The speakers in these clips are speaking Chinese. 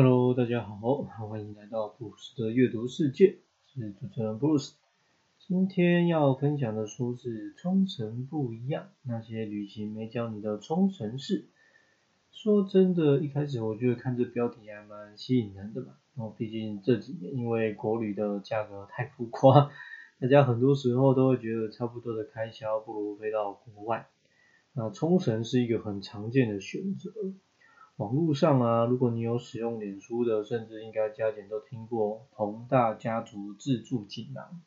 Hello，大家好，欢迎来到布鲁斯的阅读世界，是主持人布鲁斯。今天要分享的书是《冲绳不一样：那些旅行没教你的冲绳事》。说真的，一开始我觉得看这标题还蛮吸引人的嘛，然后毕竟这几年因为国旅的价格太浮夸，大家很多时候都会觉得差不多的开销不如飞到国外。那冲绳是一个很常见的选择。网络上啊，如果你有使用脸书的，甚至应该加减都听过同大家族自助锦囊。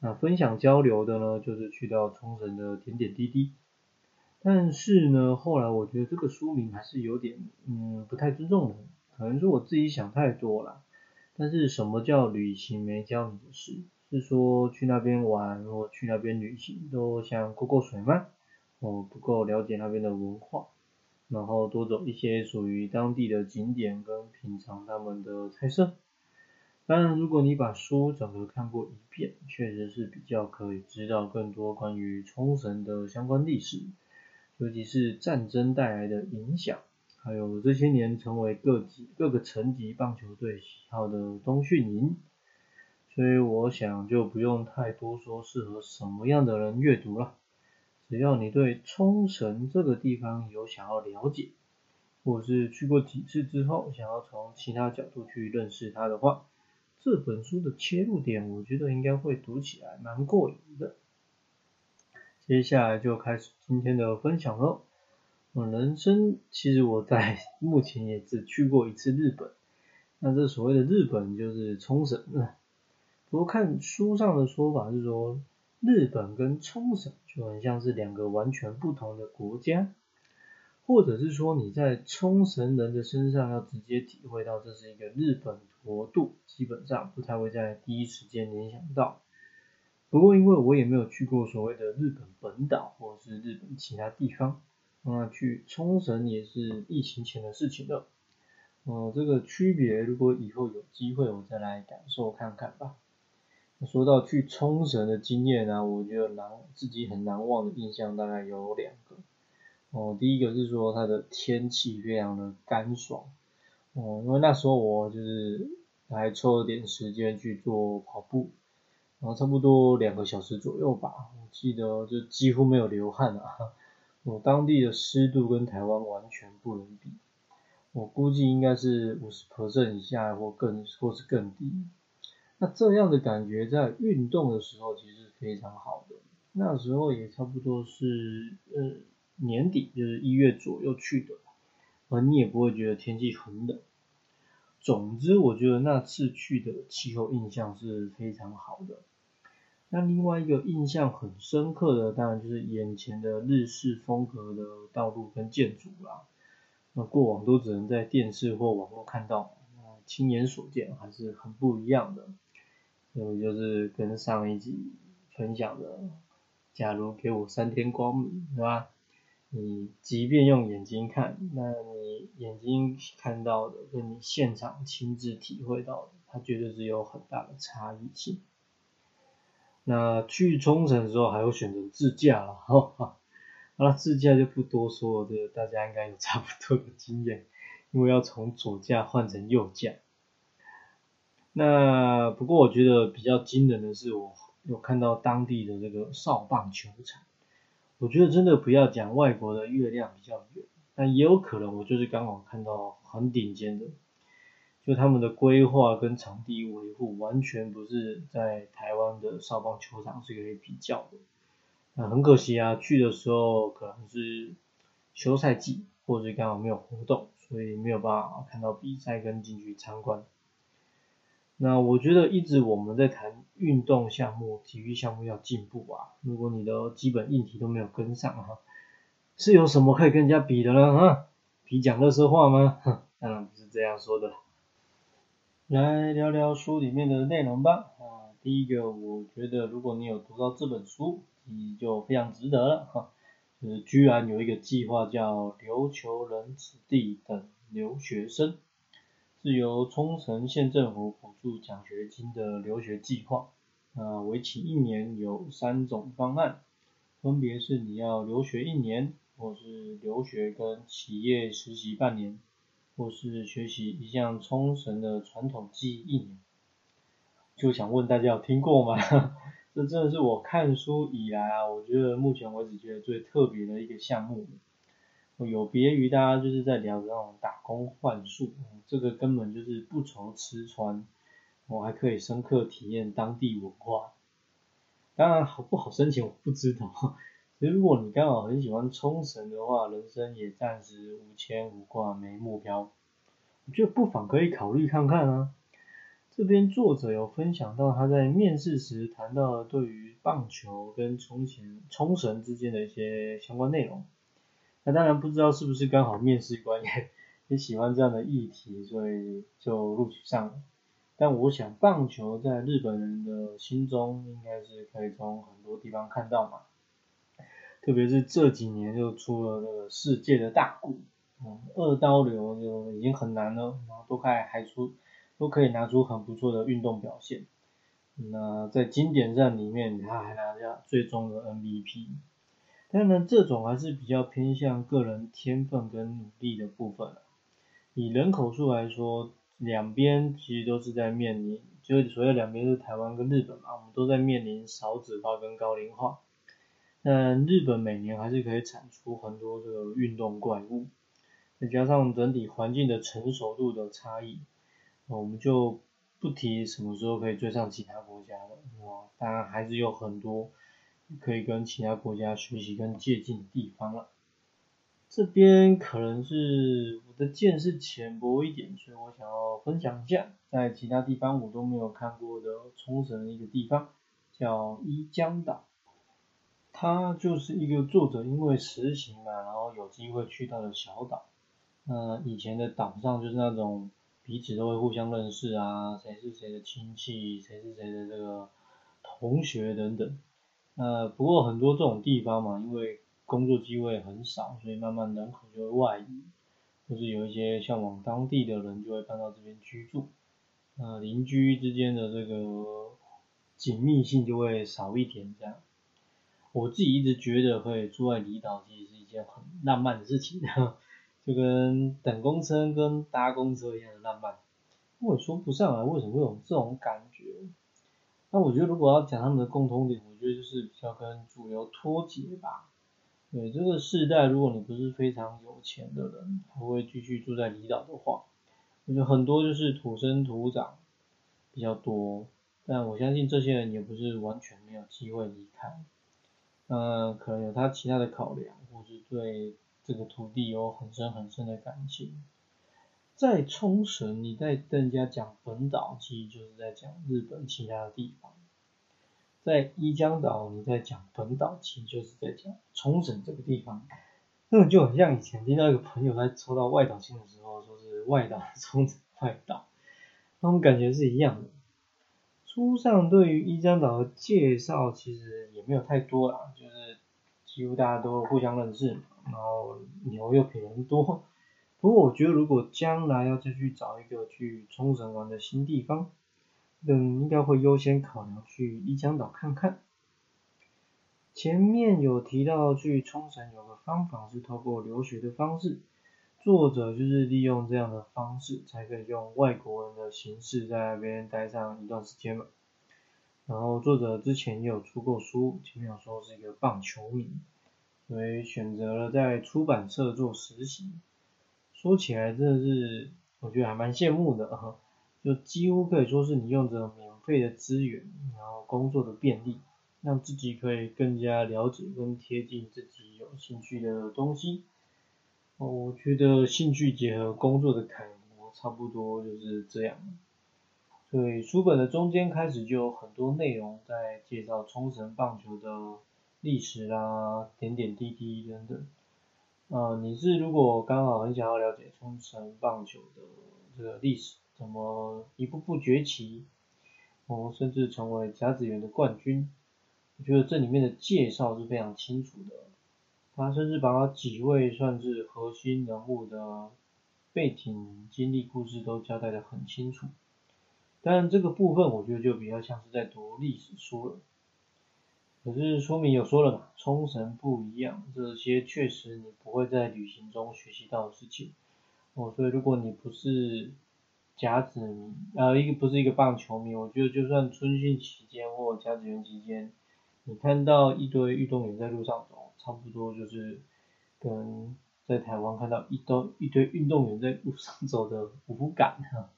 那分享交流的呢，就是去到冲绳的点点滴滴。但是呢，后来我觉得这个书名还是有点，嗯，不太尊重人，可能是我自己想太多了。但是什么叫旅行没教你的事？是说去那边玩或去那边旅行都像过过水吗？我，不够了解那边的文化。然后多走一些属于当地的景点跟品尝他们的菜色。当然，如果你把书整个看过一遍，确实是比较可以知道更多关于冲绳的相关历史，尤其是战争带来的影响，还有这些年成为各级各个层级棒球队喜好的冬训营。所以我想就不用太多说适合什么样的人阅读了。只要你对冲绳这个地方有想要了解，或是去过几次之后想要从其他角度去认识它的话，这本书的切入点我觉得应该会读起来蛮过瘾的。接下来就开始今天的分享喽。我人生其实我在目前也只去过一次日本，那这所谓的日本就是冲绳了。不过看书上的说法是说。日本跟冲绳就很像是两个完全不同的国家，或者是说你在冲绳人的身上要直接体会到这是一个日本国度，基本上不太会在第一时间联想到。不过因为我也没有去过所谓的日本本岛或者是日本其他地方，那去冲绳也是疫情前的事情了。嗯，这个区别如果以后有机会我再来感受看看吧。说到去冲绳的经验呢，我觉得难自己很难忘的印象大概有两个。哦，第一个是说它的天气非常的干爽。哦，因为那时候我就是还抽了点时间去做跑步，然后差不多两个小时左右吧。我记得就几乎没有流汗啊。我当地的湿度跟台湾完全不能比，我估计应该是五十 percent 以下或更或是更低。那这样的感觉在运动的时候其实非常好的，那时候也差不多是呃年底，就是一月左右去的，而你也不会觉得天气很冷。总之，我觉得那次去的气候印象是非常好的。那另外一个印象很深刻的，当然就是眼前的日式风格的道路跟建筑啦。那过往都只能在电视或网络看到，亲眼所见还是很不一样的。所以就是跟上一集分享的，假如给我三天光明，是吧？你即便用眼睛看，那你眼睛看到的跟你现场亲自体会到的，它绝对是有很大的差异性。那去冲绳的时候还会选择自驾了，哈，好了，自驾就不多说了，这大家应该有差不多的经验，因为要从左驾换成右驾。那不过我觉得比较惊人的是，我有看到当地的这个少棒球场。我觉得真的不要讲外国的月亮比较圆，但也有可能我就是刚好看到很顶尖的，就他们的规划跟场地维护完全不是在台湾的少棒球场是可以比较的。那很可惜啊，去的时候可能是休赛季，或者刚好没有活动，所以没有办法看到比赛跟进去参观。那我觉得一直我们在谈运动项目、体育项目要进步啊。如果你的基本硬体都没有跟上哈，是有什么可以跟人家比的呢？啊，比讲乐色话吗？哼，当然不是这样说的。来聊聊书里面的内容吧。啊，第一个，我觉得如果你有读到这本书，你就非常值得了哈。就是居然有一个计划叫琉球人子弟等留学生。是由冲绳县政府补助奖学金的留学计划，啊，为期一年，有三种方案，分别是你要留学一年，或是留学跟企业实习半年，或是学习一项冲绳的传统技艺一年。就想问大家有听过吗？这真的是我看书以来啊，我觉得目前为止觉得最特别的一个项目。有别于大家就是在聊的那种打工换宿，这个根本就是不愁吃穿，我还可以深刻体验当地文化。当然好不好申请我不知道，其实如果你刚好很喜欢冲绳的话，人生也暂时无牵无挂没目标，我觉得不妨可以考虑看看啊。这边作者有分享到他在面试时谈到了对于棒球跟冲绳冲绳之间的一些相关内容。那当然不知道是不是刚好面试官也也喜欢这样的议题，所以就录取上了。但我想棒球在日本人的心中应该是可以从很多地方看到嘛，特别是这几年就出了这个世界的大鼓，嗯，二刀流就已经很难了，然后都开还出都可以拿出很不错的运动表现。那在经典战里面，他还拿下最终的 MVP。当然，这种还是比较偏向个人天分跟努力的部分了。以人口数来说，两边其实都是在面临，就所谓两边是台湾跟日本嘛，我们都在面临少子化跟高龄化。那日本每年还是可以产出很多这个运动怪物，再加上整体环境的成熟度的差异，我们就不提什么时候可以追上其他国家了。哇，当然还是有很多。可以跟其他国家学习跟借鉴的地方了。这边可能是我的见识浅薄一点，所以我想要分享一下，在其他地方我都没有看过的冲绳的一个地方，叫伊江岛。它就是一个作者因为实习嘛，然后有机会去到的小岛。那以前的岛上就是那种彼此都会互相认识啊，谁是谁的亲戚，谁是谁的这个同学等等。呃，不过很多这种地方嘛，因为工作机会很少，所以慢慢人口就会外移，或是有一些向往当地的人就会搬到这边居住，呃邻居之间的这个紧密性就会少一点这样。我自己一直觉得可以住在离岛其实是一件很浪漫的事情，就跟等公车跟搭公车一样的浪漫。我也说不上来为什么会有这种感觉。那我觉得如果要讲他们的共通点，我觉得就是比较跟主流脱节吧。对这个世代，如果你不是非常有钱的人，还会继续住在离岛的话，我觉得很多就是土生土长比较多。但我相信这些人也不是完全没有机会离开，嗯，可能有他其他的考量，或是对这个土地有很深很深的感情。在冲绳，你在跟人家讲本岛，其实就是在讲日本其他的地方；在伊江岛，你在讲本岛，其实就是在讲冲绳这个地方。那种就很像以前听到一个朋友在抽到外岛星的时候，说是外岛冲绳外岛，那种感觉是一样的。书上对于伊江岛的介绍其实也没有太多啦，就是几乎大家都互相认识，然后牛又比人多。不过我觉得，如果将来要再去找一个去冲绳玩的新地方，嗯，应该会优先考量去伊江岛看看。前面有提到去冲绳有个方法是透过留学的方式，作者就是利用这样的方式，才可以用外国人的形式在那边待上一段时间嘛。然后作者之前也有出过书，前面有说是一个棒球迷，所以选择了在出版社做实习。说起来真的是，我觉得还蛮羡慕的哈，就几乎可以说是你用着免费的资源，然后工作的便利，让自己可以更加了解跟贴近自己有兴趣的东西。我觉得兴趣结合工作的楷模，差不多就是这样。所以书本的中间开始就有很多内容在介绍冲绳棒球的历史啦、点点滴滴等等。呃，你是如果刚好很想要了解冲绳棒球的这个历史，怎么一步步崛起，哦，甚至成为甲子园的冠军，我觉得这里面的介绍是非常清楚的。他甚至把几位算是核心人物的背景经历故事都交代的很清楚。但这个部分我觉得就比较像是在读历史书了。可是书名有说了嘛，冲绳不一样，这些确实你不会在旅行中学习到的事情，哦，所以如果你不是甲子迷，呃，一个不是一个棒球迷，我觉得就算春训期间或甲子园期间，你看到一堆运动员在路上走，差不多就是跟在台湾看到一堆一堆运动员在路上走的无感哈。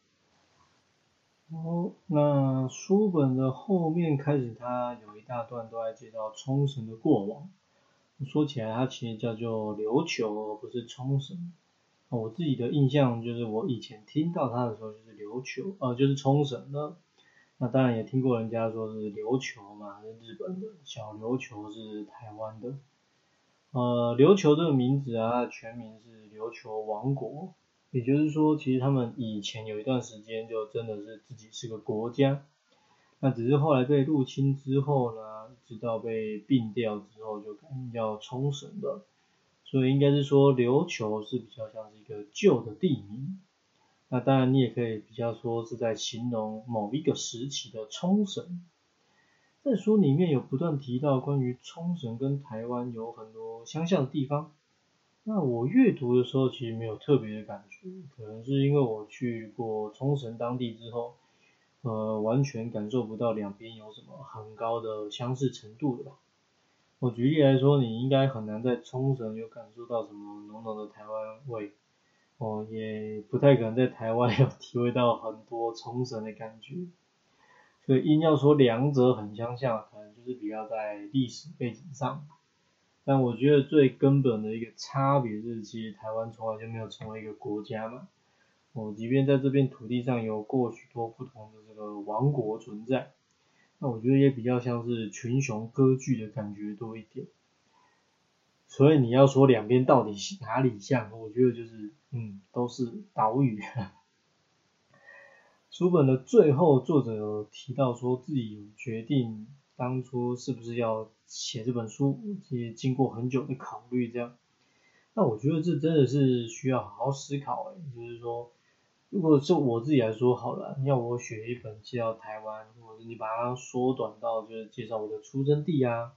哦，那书本的后面开始，它有一大段都在介绍冲绳的过往。说起来，它其实叫做琉球，而不是冲绳。我自己的印象就是，我以前听到它的时候就是琉球，呃，就是冲绳的。那当然也听过人家说是琉球嘛，是日本的；小琉球是台湾的。呃，琉球这个名字啊，全名是琉球王国。也就是说，其实他们以前有一段时间就真的是自己是个国家，那只是后来被入侵之后呢，直到被并掉之后就改名叫冲绳的，所以应该是说琉球是比较像是一个旧的地名。那当然你也可以比较说是在形容某一个时期的冲绳。在书里面有不断提到关于冲绳跟台湾有很多相像的地方。那我阅读的时候其实没有特别的感觉，可能是因为我去过冲绳当地之后，呃，完全感受不到两边有什么很高的相似程度的吧。我举例来说，你应该很难在冲绳有感受到什么浓浓的台湾味，哦，也不太可能在台湾有体会到很多冲绳的感觉。所以硬要说两者很相像，可能就是比较在历史背景上。但我觉得最根本的一个差别是，其实台湾从来就没有成为一个国家嘛。我，即便在这片土地上有过许多不同的这个王国存在，那我觉得也比较像是群雄割据的感觉多一点。所以你要说两边到底哪里像，我觉得就是，嗯，都是岛屿。书本的最后，作者有提到说自己有决定。当初是不是要写这本书，也经过很久的考虑这样。那我觉得这真的是需要好好思考诶，就是说，如果是我自己来说好了，要我选一本介绍台湾，或者你把它缩短到就是介绍我的出生地啊，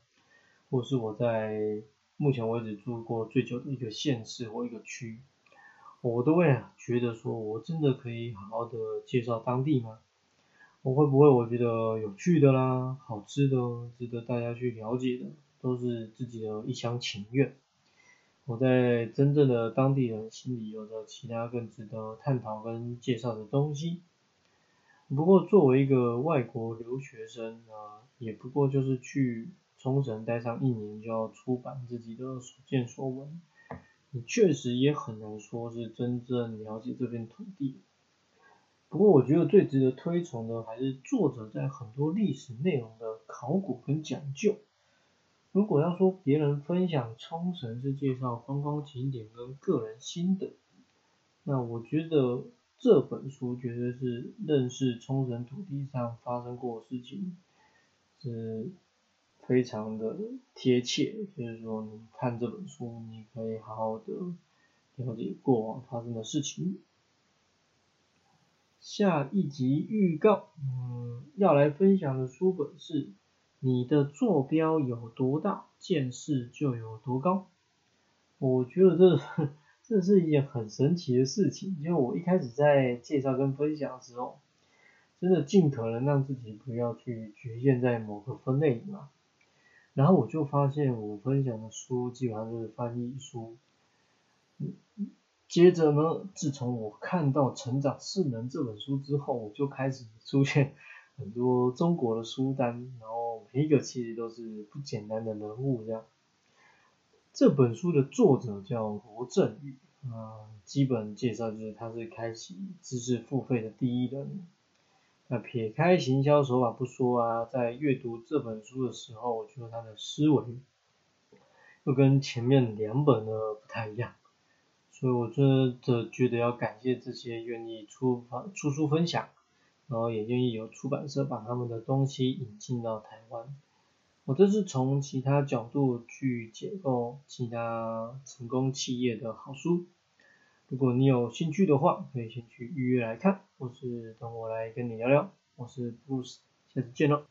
或是我在目前为止住过最久的一个县市或一个区，我都会觉得说我真的可以好好的介绍当地吗？我会不会我觉得有趣的啦，好吃的，值得大家去了解的，都是自己的一厢情愿。我在真正的当地人心里有着其他更值得探讨跟介绍的东西。不过作为一个外国留学生啊，也不过就是去冲绳待上一年就要出版自己的所见所闻，你确实也很难说是真正了解这片土地。不过我觉得最值得推崇的还是作者在很多历史内容的考古跟讲究。如果要说别人分享冲绳是介绍观光景点跟个人心得，那我觉得这本书绝对是认识冲绳土地上发生过的事情，是非常的贴切。就是说你看这本书，你可以好好的了解过往发生的事情。下一集预告，嗯，要来分享的书本是《你的坐标有多大，见识就有多高》。我觉得这 这是一件很神奇的事情，因为我一开始在介绍跟分享的时候，真的尽可能让自己不要去局限在某个分类里嘛。然后我就发现，我分享的书基本上都是翻译书。接着呢，自从我看到《成长势能》这本书之后，我就开始出现很多中国的书单，然后每一个其实都是不简单的人物这样。这本书的作者叫罗振宇，啊，基本介绍就是他是开启知识付费的第一人。那撇开行销手法不说啊，在阅读这本书的时候，我觉得他的思维又跟前面两本呢不太一样。所以我真的觉得要感谢这些愿意出版出书分享，然后也愿意有出版社把他们的东西引进到台湾。我这是从其他角度去解构其他成功企业的好书。如果你有兴趣的话，可以先去预约来看，或是等我来跟你聊聊。我是 Bruce，下次见喽。